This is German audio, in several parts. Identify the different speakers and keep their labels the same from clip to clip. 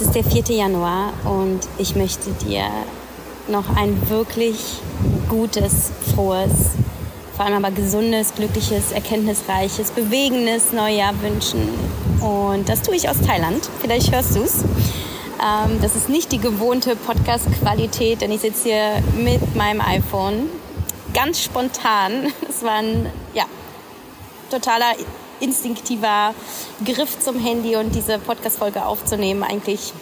Speaker 1: Es ist der 4. Januar und ich möchte dir noch ein wirklich gutes, frohes, vor allem aber gesundes, glückliches, erkenntnisreiches, bewegendes Neujahr wünschen. Und das tue ich aus Thailand. Vielleicht hörst du es. Ähm, das ist nicht die gewohnte Podcast-Qualität, denn ich sitze hier mit meinem iPhone. Ganz spontan. Es war ein ja, totaler instinktiver Griff zum Handy und diese Podcast-Folge aufzunehmen. Eigentlich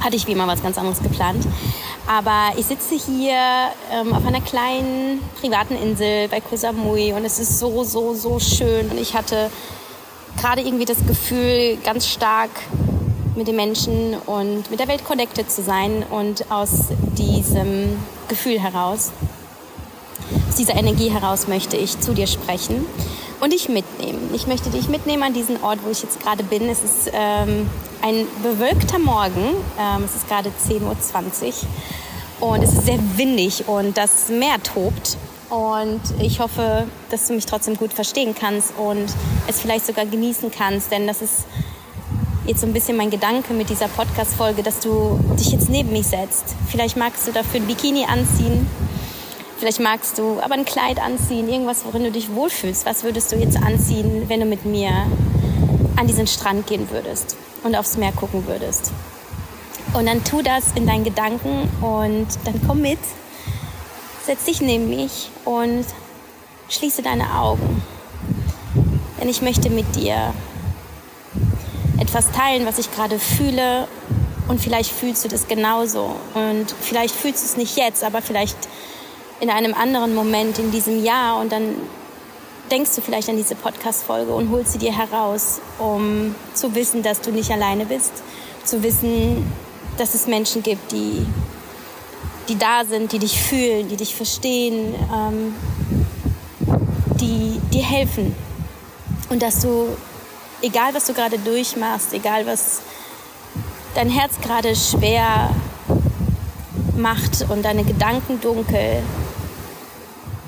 Speaker 1: hatte ich wie immer was ganz anderes geplant. Aber ich sitze hier ähm, auf einer kleinen privaten Insel bei Koh Samui und es ist so, so, so schön. Und ich hatte gerade irgendwie das Gefühl, ganz stark mit den Menschen und mit der Welt connected zu sein und aus diesem Gefühl heraus, aus dieser Energie heraus möchte ich zu dir sprechen und dich mitnehmen. Ich möchte dich mitnehmen an diesen Ort, wo ich jetzt gerade bin. Es ist ähm, ein bewölkter Morgen. Ähm, es ist gerade 10.20 Uhr und es ist sehr windig und das Meer tobt. Und ich hoffe, dass du mich trotzdem gut verstehen kannst und es vielleicht sogar genießen kannst, denn das ist jetzt so ein bisschen mein Gedanke mit dieser Podcast-Folge, dass du dich jetzt neben mich setzt. Vielleicht magst du dafür ein Bikini anziehen Vielleicht magst du aber ein Kleid anziehen, irgendwas, worin du dich wohlfühlst. Was würdest du jetzt anziehen, wenn du mit mir an diesen Strand gehen würdest und aufs Meer gucken würdest? Und dann tu das in deinen Gedanken und dann komm mit, setz dich neben mich und schließe deine Augen. Denn ich möchte mit dir etwas teilen, was ich gerade fühle und vielleicht fühlst du das genauso und vielleicht fühlst du es nicht jetzt, aber vielleicht in einem anderen Moment in diesem Jahr und dann denkst du vielleicht an diese Podcast-Folge und holst sie dir heraus, um zu wissen, dass du nicht alleine bist, zu wissen, dass es Menschen gibt, die, die da sind, die dich fühlen, die dich verstehen, ähm, die dir helfen. Und dass du, egal was du gerade durchmachst, egal was dein Herz gerade schwer macht und deine Gedanken dunkel,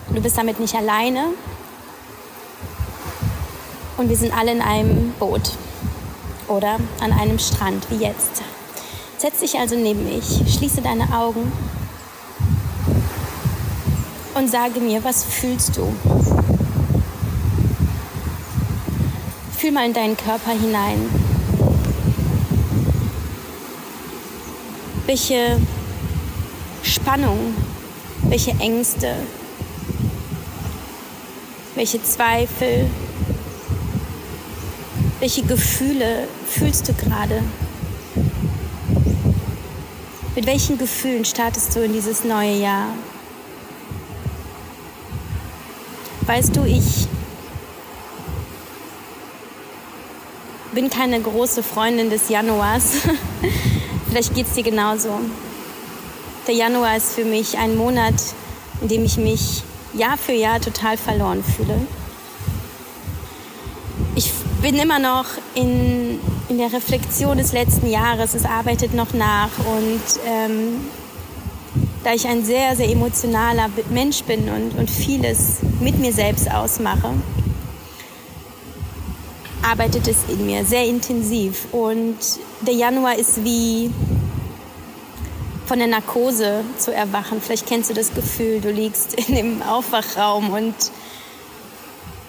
Speaker 1: Du bist damit nicht alleine. Und wir sind alle in einem Boot oder an einem Strand, wie jetzt. Setz dich also neben mich, schließe deine Augen und sage mir, was fühlst du? Fühl mal in deinen Körper hinein. Welche Spannung, welche Ängste, welche Zweifel, welche Gefühle fühlst du gerade? Mit welchen Gefühlen startest du in dieses neue Jahr? Weißt du, ich bin keine große Freundin des Januars. Vielleicht geht es dir genauso. Der Januar ist für mich ein Monat, in dem ich mich Jahr für Jahr total verloren fühle. Ich bin immer noch in, in der Reflexion des letzten Jahres, es arbeitet noch nach und ähm, da ich ein sehr, sehr emotionaler Mensch bin und, und vieles mit mir selbst ausmache, arbeitet es in mir sehr intensiv. Und der Januar ist wie von der Narkose zu erwachen. Vielleicht kennst du das Gefühl, du liegst in dem Aufwachraum und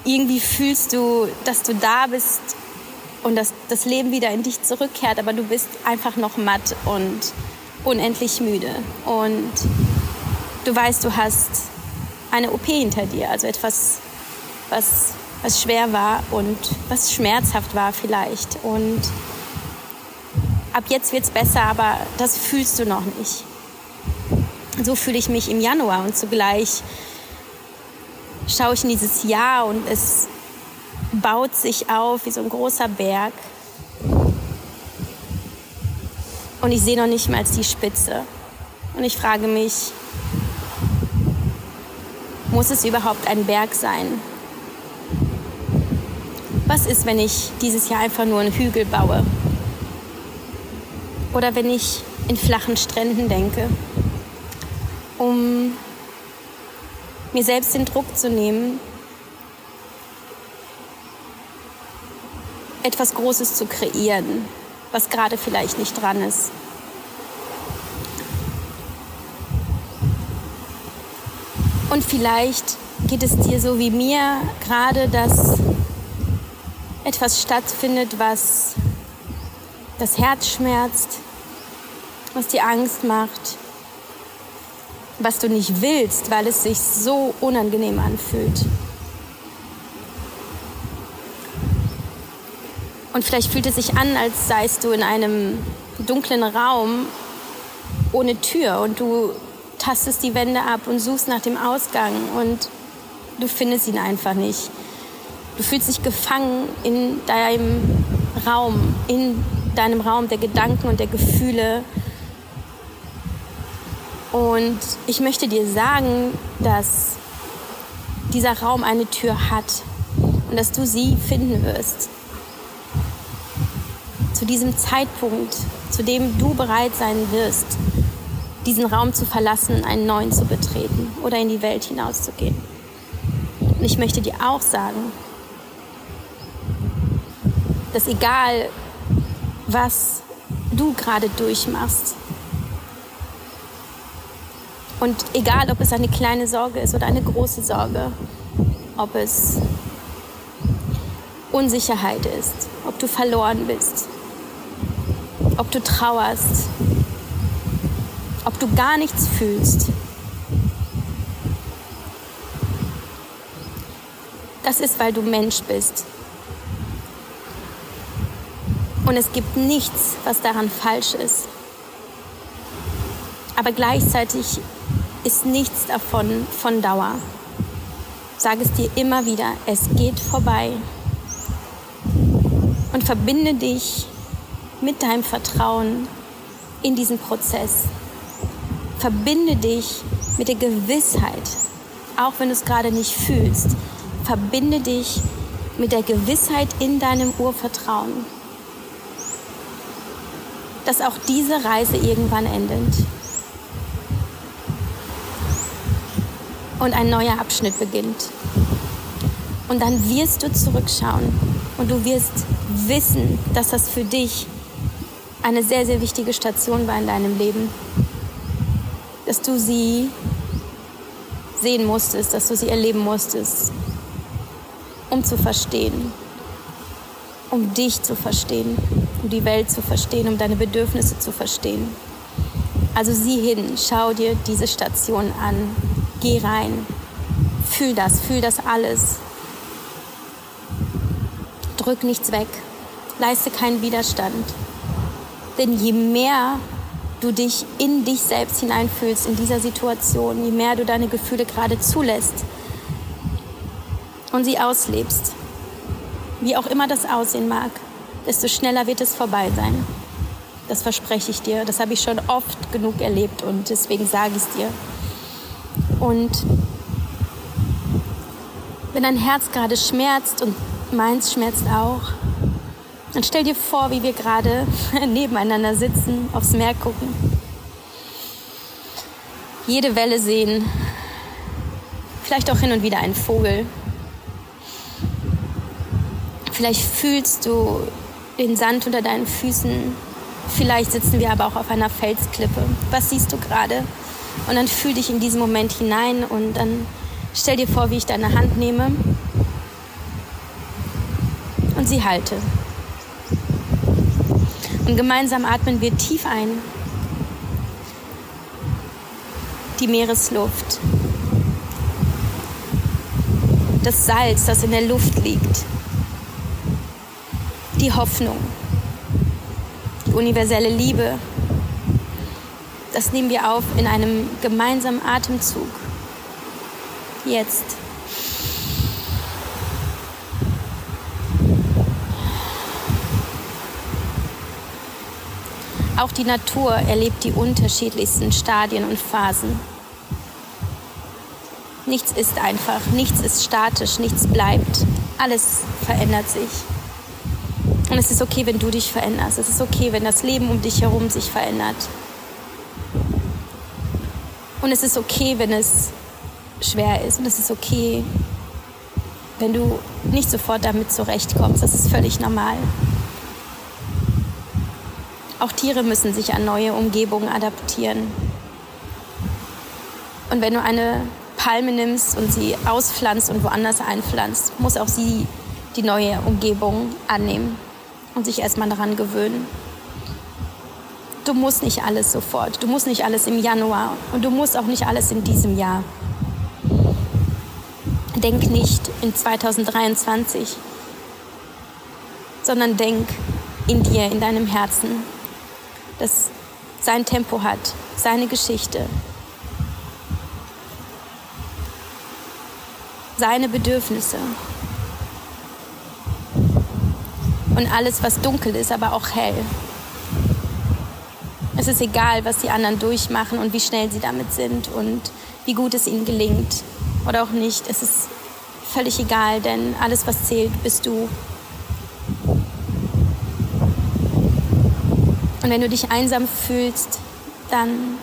Speaker 1: irgendwie fühlst du, dass du da bist und dass das Leben wieder in dich zurückkehrt, aber du bist einfach noch matt und unendlich müde. Und du weißt, du hast eine OP hinter dir, also etwas, was, was schwer war und was schmerzhaft war vielleicht. Und ab jetzt wird es besser, aber das fühlst du noch nicht. So fühle ich mich im Januar und zugleich schaue ich in dieses Jahr und es baut sich auf wie so ein großer Berg. Und ich sehe noch nicht mal die Spitze. Und ich frage mich, muss es überhaupt ein Berg sein? Was ist, wenn ich dieses Jahr einfach nur einen Hügel baue? Oder wenn ich in flachen Stränden denke, um mir selbst den Druck zu nehmen, etwas Großes zu kreieren, was gerade vielleicht nicht dran ist. Und vielleicht geht es dir so wie mir gerade, dass etwas stattfindet, was das Herz schmerzt, was dir Angst macht, was du nicht willst, weil es sich so unangenehm anfühlt. Und vielleicht fühlt es sich an, als seist du in einem dunklen Raum ohne Tür und du tastest die Wände ab und suchst nach dem Ausgang und du findest ihn einfach nicht. Du fühlst dich gefangen in deinem Raum, in deinem Raum der Gedanken und der Gefühle. Und ich möchte dir sagen, dass dieser Raum eine Tür hat und dass du sie finden wirst zu diesem Zeitpunkt, zu dem du bereit sein wirst, diesen Raum zu verlassen, einen neuen zu betreten oder in die Welt hinauszugehen. Und ich möchte dir auch sagen, dass egal, was du gerade durchmachst, und egal, ob es eine kleine Sorge ist oder eine große Sorge, ob es Unsicherheit ist, ob du verloren bist, ob du trauerst, ob du gar nichts fühlst. Das ist, weil du Mensch bist. Und es gibt nichts, was daran falsch ist. Aber gleichzeitig ist nichts davon von Dauer. Sag es dir immer wieder, es geht vorbei. Und verbinde dich mit deinem Vertrauen in diesen Prozess. Verbinde dich mit der Gewissheit, auch wenn du es gerade nicht fühlst, verbinde dich mit der Gewissheit in deinem Urvertrauen, dass auch diese Reise irgendwann endet. Und ein neuer Abschnitt beginnt. Und dann wirst du zurückschauen und du wirst wissen, dass das für dich eine sehr, sehr wichtige Station war in deinem Leben. Dass du sie sehen musstest, dass du sie erleben musstest, um zu verstehen, um dich zu verstehen, um die Welt zu verstehen, um deine Bedürfnisse zu verstehen. Also sieh hin, schau dir diese Station an, geh rein, fühl das, fühl das alles. Drück nichts weg, leiste keinen Widerstand. Denn je mehr du dich in dich selbst hineinfühlst in dieser Situation, je mehr du deine Gefühle gerade zulässt und sie auslebst, wie auch immer das aussehen mag, desto schneller wird es vorbei sein. Das verspreche ich dir. Das habe ich schon oft genug erlebt und deswegen sage ich es dir. Und wenn dein Herz gerade schmerzt und meins schmerzt auch, und stell dir vor, wie wir gerade nebeneinander sitzen, aufs Meer gucken, jede Welle sehen, vielleicht auch hin und wieder einen Vogel. Vielleicht fühlst du den Sand unter deinen Füßen. Vielleicht sitzen wir aber auch auf einer Felsklippe. Was siehst du gerade? Und dann fühl dich in diesen Moment hinein und dann stell dir vor, wie ich deine Hand nehme und sie halte. Und gemeinsam atmen wir tief ein. Die Meeresluft. Das Salz, das in der Luft liegt. Die Hoffnung. Die universelle Liebe. Das nehmen wir auf in einem gemeinsamen Atemzug. Jetzt. Auch die Natur erlebt die unterschiedlichsten Stadien und Phasen. Nichts ist einfach, nichts ist statisch, nichts bleibt. Alles verändert sich. Und es ist okay, wenn du dich veränderst. Es ist okay, wenn das Leben um dich herum sich verändert. Und es ist okay, wenn es schwer ist. Und es ist okay, wenn du nicht sofort damit zurechtkommst. Das ist völlig normal. Auch Tiere müssen sich an neue Umgebungen adaptieren. Und wenn du eine Palme nimmst und sie auspflanzt und woanders einpflanzt, muss auch sie die neue Umgebung annehmen und sich erstmal daran gewöhnen. Du musst nicht alles sofort, du musst nicht alles im Januar und du musst auch nicht alles in diesem Jahr. Denk nicht in 2023, sondern denk in dir, in deinem Herzen, dass sein Tempo hat, seine Geschichte, seine Bedürfnisse. Und alles, was dunkel ist, aber auch hell. Es ist egal, was die anderen durchmachen und wie schnell sie damit sind und wie gut es ihnen gelingt oder auch nicht. Es ist völlig egal, denn alles, was zählt, bist du. Und wenn du dich einsam fühlst, dann,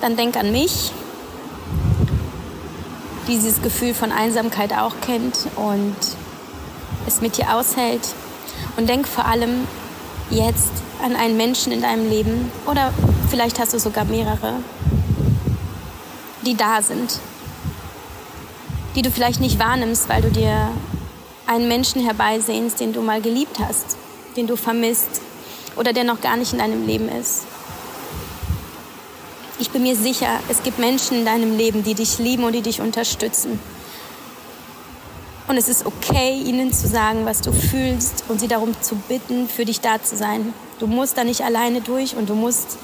Speaker 1: dann denk an mich, die dieses Gefühl von Einsamkeit auch kennt und es mit dir aushält. Und denk vor allem jetzt an einen Menschen in deinem Leben oder vielleicht hast du sogar mehrere, die da sind, die du vielleicht nicht wahrnimmst, weil du dir einen Menschen herbeisehnst, den du mal geliebt hast, den du vermisst oder der noch gar nicht in deinem Leben ist. Ich bin mir sicher, es gibt Menschen in deinem Leben, die dich lieben und die dich unterstützen. Und es ist okay, ihnen zu sagen, was du fühlst und sie darum zu bitten, für dich da zu sein. Du musst da nicht alleine durch und du musst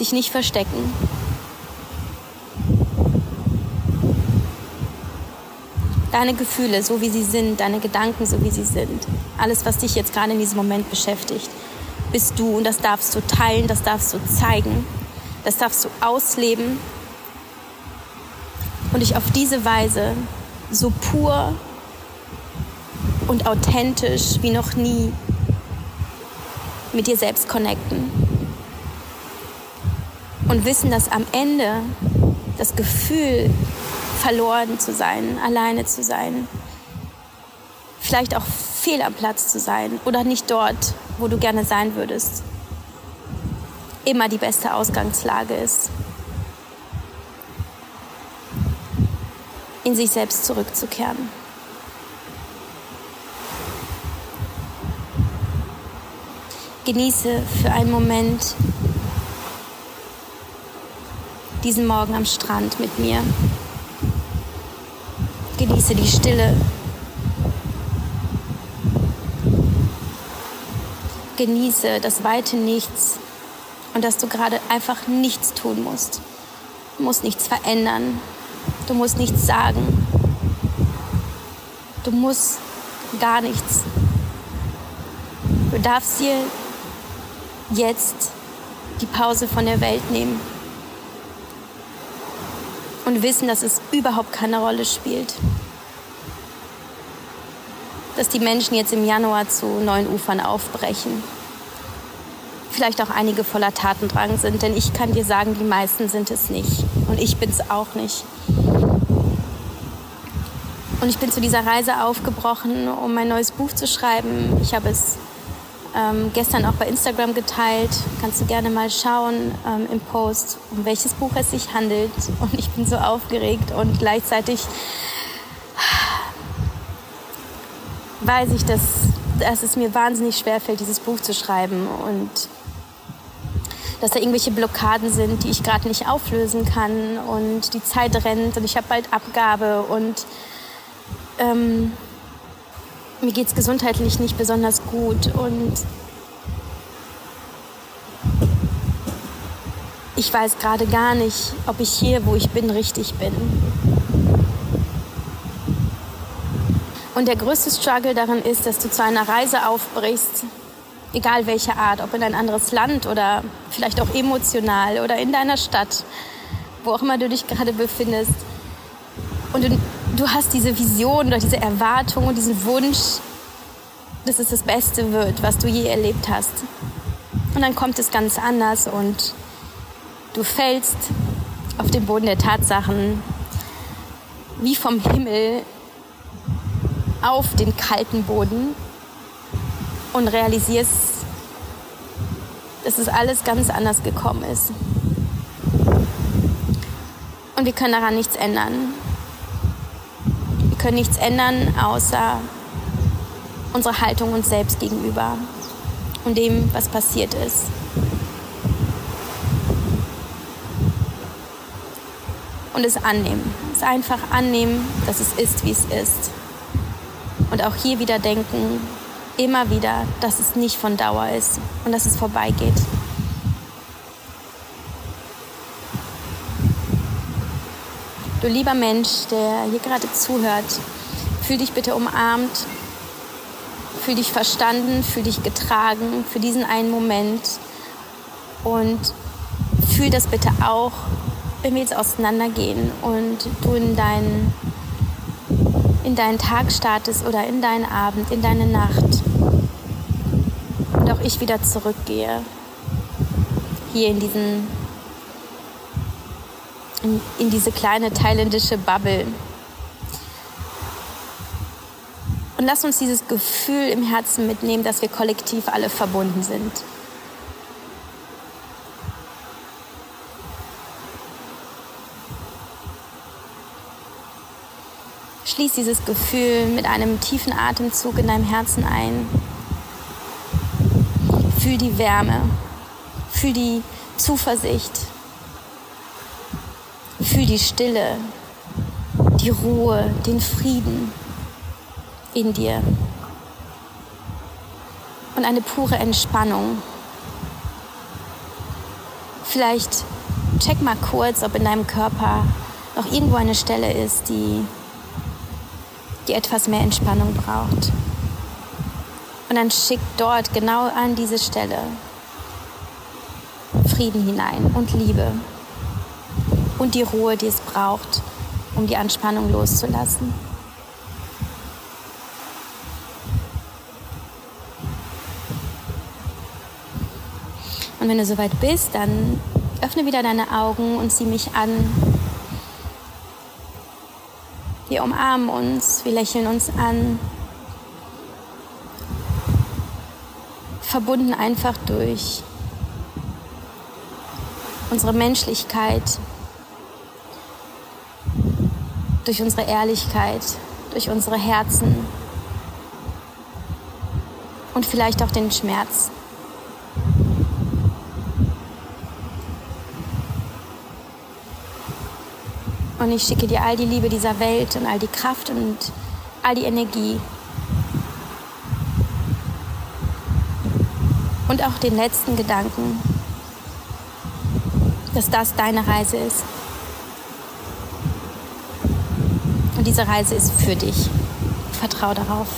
Speaker 1: dich nicht verstecken. Deine Gefühle, so wie sie sind, deine Gedanken, so wie sie sind, alles, was dich jetzt gerade in diesem Moment beschäftigt, bist du und das darfst du teilen, das darfst du zeigen. Das darfst du ausleben und dich auf diese Weise so pur und authentisch wie noch nie mit dir selbst connecten. Und wissen, dass am Ende das Gefühl, verloren zu sein, alleine zu sein, vielleicht auch fehl am Platz zu sein oder nicht dort, wo du gerne sein würdest, immer die beste Ausgangslage ist, in sich selbst zurückzukehren. Genieße für einen Moment diesen Morgen am Strand mit mir. Genieße die Stille. Genieße das weite Nichts und dass du gerade einfach nichts tun musst. Du musst nichts verändern. Du musst nichts sagen. Du musst gar nichts. Du darfst dir jetzt die Pause von der Welt nehmen und wissen, dass es überhaupt keine Rolle spielt. Dass die Menschen jetzt im Januar zu neuen Ufern aufbrechen vielleicht auch einige voller Tatendrang sind, denn ich kann dir sagen, die meisten sind es nicht. Und ich bin es auch nicht. Und ich bin zu dieser Reise aufgebrochen, um mein neues Buch zu schreiben. Ich habe es ähm, gestern auch bei Instagram geteilt. Kannst du gerne mal schauen ähm, im Post, um welches Buch es sich handelt. Und ich bin so aufgeregt und gleichzeitig weiß ich, dass, dass es mir wahnsinnig schwer fällt, dieses Buch zu schreiben. Und dass da irgendwelche Blockaden sind, die ich gerade nicht auflösen kann und die Zeit rennt und ich habe bald Abgabe und ähm, mir geht es gesundheitlich nicht besonders gut und ich weiß gerade gar nicht, ob ich hier, wo ich bin, richtig bin. Und der größte Struggle darin ist, dass du zu einer Reise aufbrichst, egal welche Art, ob in ein anderes Land oder vielleicht auch emotional oder in deiner Stadt, wo auch immer du dich gerade befindest. Und du, du hast diese Vision oder diese Erwartung und diesen Wunsch, dass es das Beste wird, was du je erlebt hast. Und dann kommt es ganz anders und du fällst auf den Boden der Tatsachen wie vom Himmel auf den kalten Boden und realisierst, dass es alles ganz anders gekommen ist. Und wir können daran nichts ändern. Können nichts ändern, außer unsere Haltung uns selbst gegenüber und dem, was passiert ist. Und es annehmen. Es einfach annehmen, dass es ist, wie es ist. Und auch hier wieder denken, immer wieder, dass es nicht von Dauer ist und dass es vorbeigeht. Du lieber Mensch, der hier gerade zuhört, fühl dich bitte umarmt, fühl dich verstanden, fühl dich getragen für diesen einen Moment und fühl das bitte auch, wenn wir jetzt auseinandergehen und du in deinen in deinen Tag startest oder in deinen Abend, in deine Nacht. Und auch ich wieder zurückgehe. Hier in diesen in, in diese kleine thailändische Bubble. Und lass uns dieses Gefühl im Herzen mitnehmen, dass wir kollektiv alle verbunden sind. Schließ dieses Gefühl mit einem tiefen Atemzug in deinem Herzen ein. Fühl die Wärme, fühl die Zuversicht, fühl die Stille, die Ruhe, den Frieden in dir und eine pure Entspannung. Vielleicht check mal kurz, ob in deinem Körper noch irgendwo eine Stelle ist, die die etwas mehr Entspannung braucht. Und dann schickt dort genau an diese Stelle Frieden hinein und Liebe und die Ruhe, die es braucht, um die Anspannung loszulassen. Und wenn du soweit bist, dann öffne wieder deine Augen und sieh mich an wir umarmen uns, wir lächeln uns an. Verbunden einfach durch unsere Menschlichkeit, durch unsere Ehrlichkeit, durch unsere Herzen und vielleicht auch den Schmerz. Und ich schicke dir all die Liebe dieser Welt und all die Kraft und all die Energie. Und auch den letzten Gedanken, dass das deine Reise ist. Und diese Reise ist für dich. Vertrau darauf.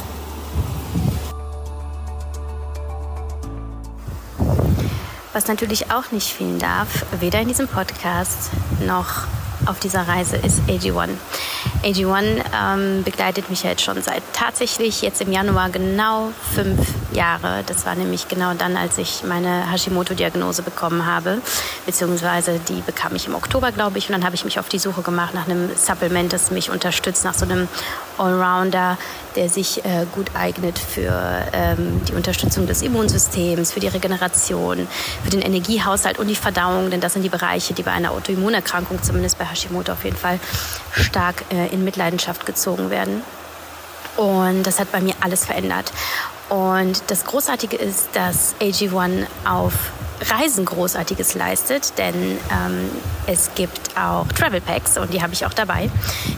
Speaker 1: Was natürlich auch nicht fehlen darf, weder in diesem Podcast noch auf dieser Reise ist AG1. AG1 ähm, begleitet mich jetzt schon seit tatsächlich jetzt im Januar genau fünf Jahre. Das war nämlich genau dann, als ich meine Hashimoto-Diagnose bekommen habe, beziehungsweise die bekam ich im Oktober, glaube ich. Und dann habe ich mich auf die Suche gemacht nach einem Supplement, das mich unterstützt, nach so einem Allrounder, der sich äh, gut eignet für ähm, die Unterstützung des Immunsystems, für die Regeneration, für den Energiehaushalt und die Verdauung. Denn das sind die Bereiche, die bei einer Autoimmunerkrankung, zumindest bei Hashimoto auf jeden Fall, stark äh, in Mitleidenschaft gezogen werden. Und das hat bei mir alles verändert. Und das Großartige ist, dass AG1 auf Reisen Großartiges leistet, denn ähm, es gibt auch Travel Packs und die habe ich auch dabei.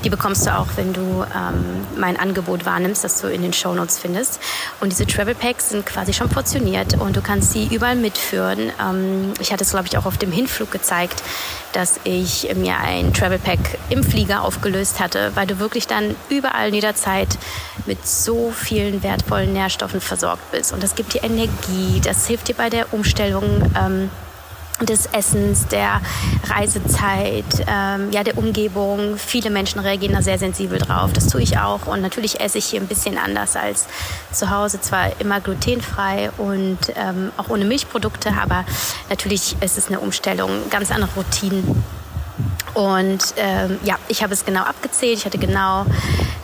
Speaker 1: Die bekommst du auch, wenn du ähm, mein Angebot wahrnimmst, das du in den Show Notes findest. Und diese Travel Packs sind quasi schon portioniert und du kannst sie überall mitführen. Ähm, ich hatte es, glaube ich, auch auf dem Hinflug gezeigt, dass ich mir ein Travel Pack im Flieger aufgelöst hatte, weil du wirklich dann überall jederzeit mit so vielen wertvollen Nährstoffen versorgt bist. Und das gibt dir Energie, das hilft dir bei der Umstellung ähm, des Essens, der Reisezeit, ähm, ja, der Umgebung. Viele Menschen reagieren da sehr sensibel drauf. Das tue ich auch. Und natürlich esse ich hier ein bisschen anders als zu Hause. Zwar immer glutenfrei und ähm, auch ohne Milchprodukte, aber natürlich ist es eine Umstellung, ganz andere Routinen. Und ähm, ja, ich habe es genau abgezählt. Ich hatte genau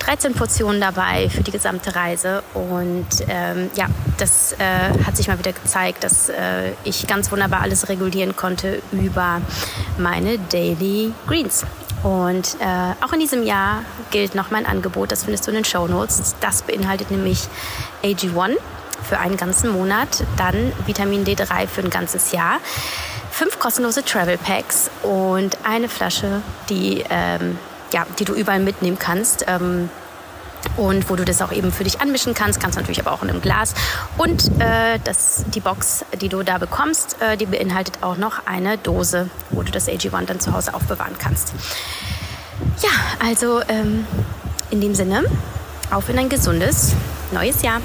Speaker 1: 13 Portionen dabei für die gesamte Reise. Und ähm, ja, das äh, hat sich mal wieder gezeigt, dass äh, ich ganz wunderbar alles regulieren konnte über meine Daily Greens. Und äh, auch in diesem Jahr gilt noch mein Angebot, das findest du in den Show Notes. Das beinhaltet nämlich AG1 für einen ganzen Monat, dann Vitamin D3 für ein ganzes Jahr fünf kostenlose Travel Packs und eine Flasche, die, ähm, ja, die du überall mitnehmen kannst. Ähm, und wo du das auch eben für dich anmischen kannst, kannst du natürlich aber auch in einem Glas. Und äh, das, die Box, die du da bekommst, äh, die beinhaltet auch noch eine Dose, wo du das AG1 dann zu Hause aufbewahren kannst. Ja, also ähm, in dem Sinne, auf in ein gesundes neues Jahr.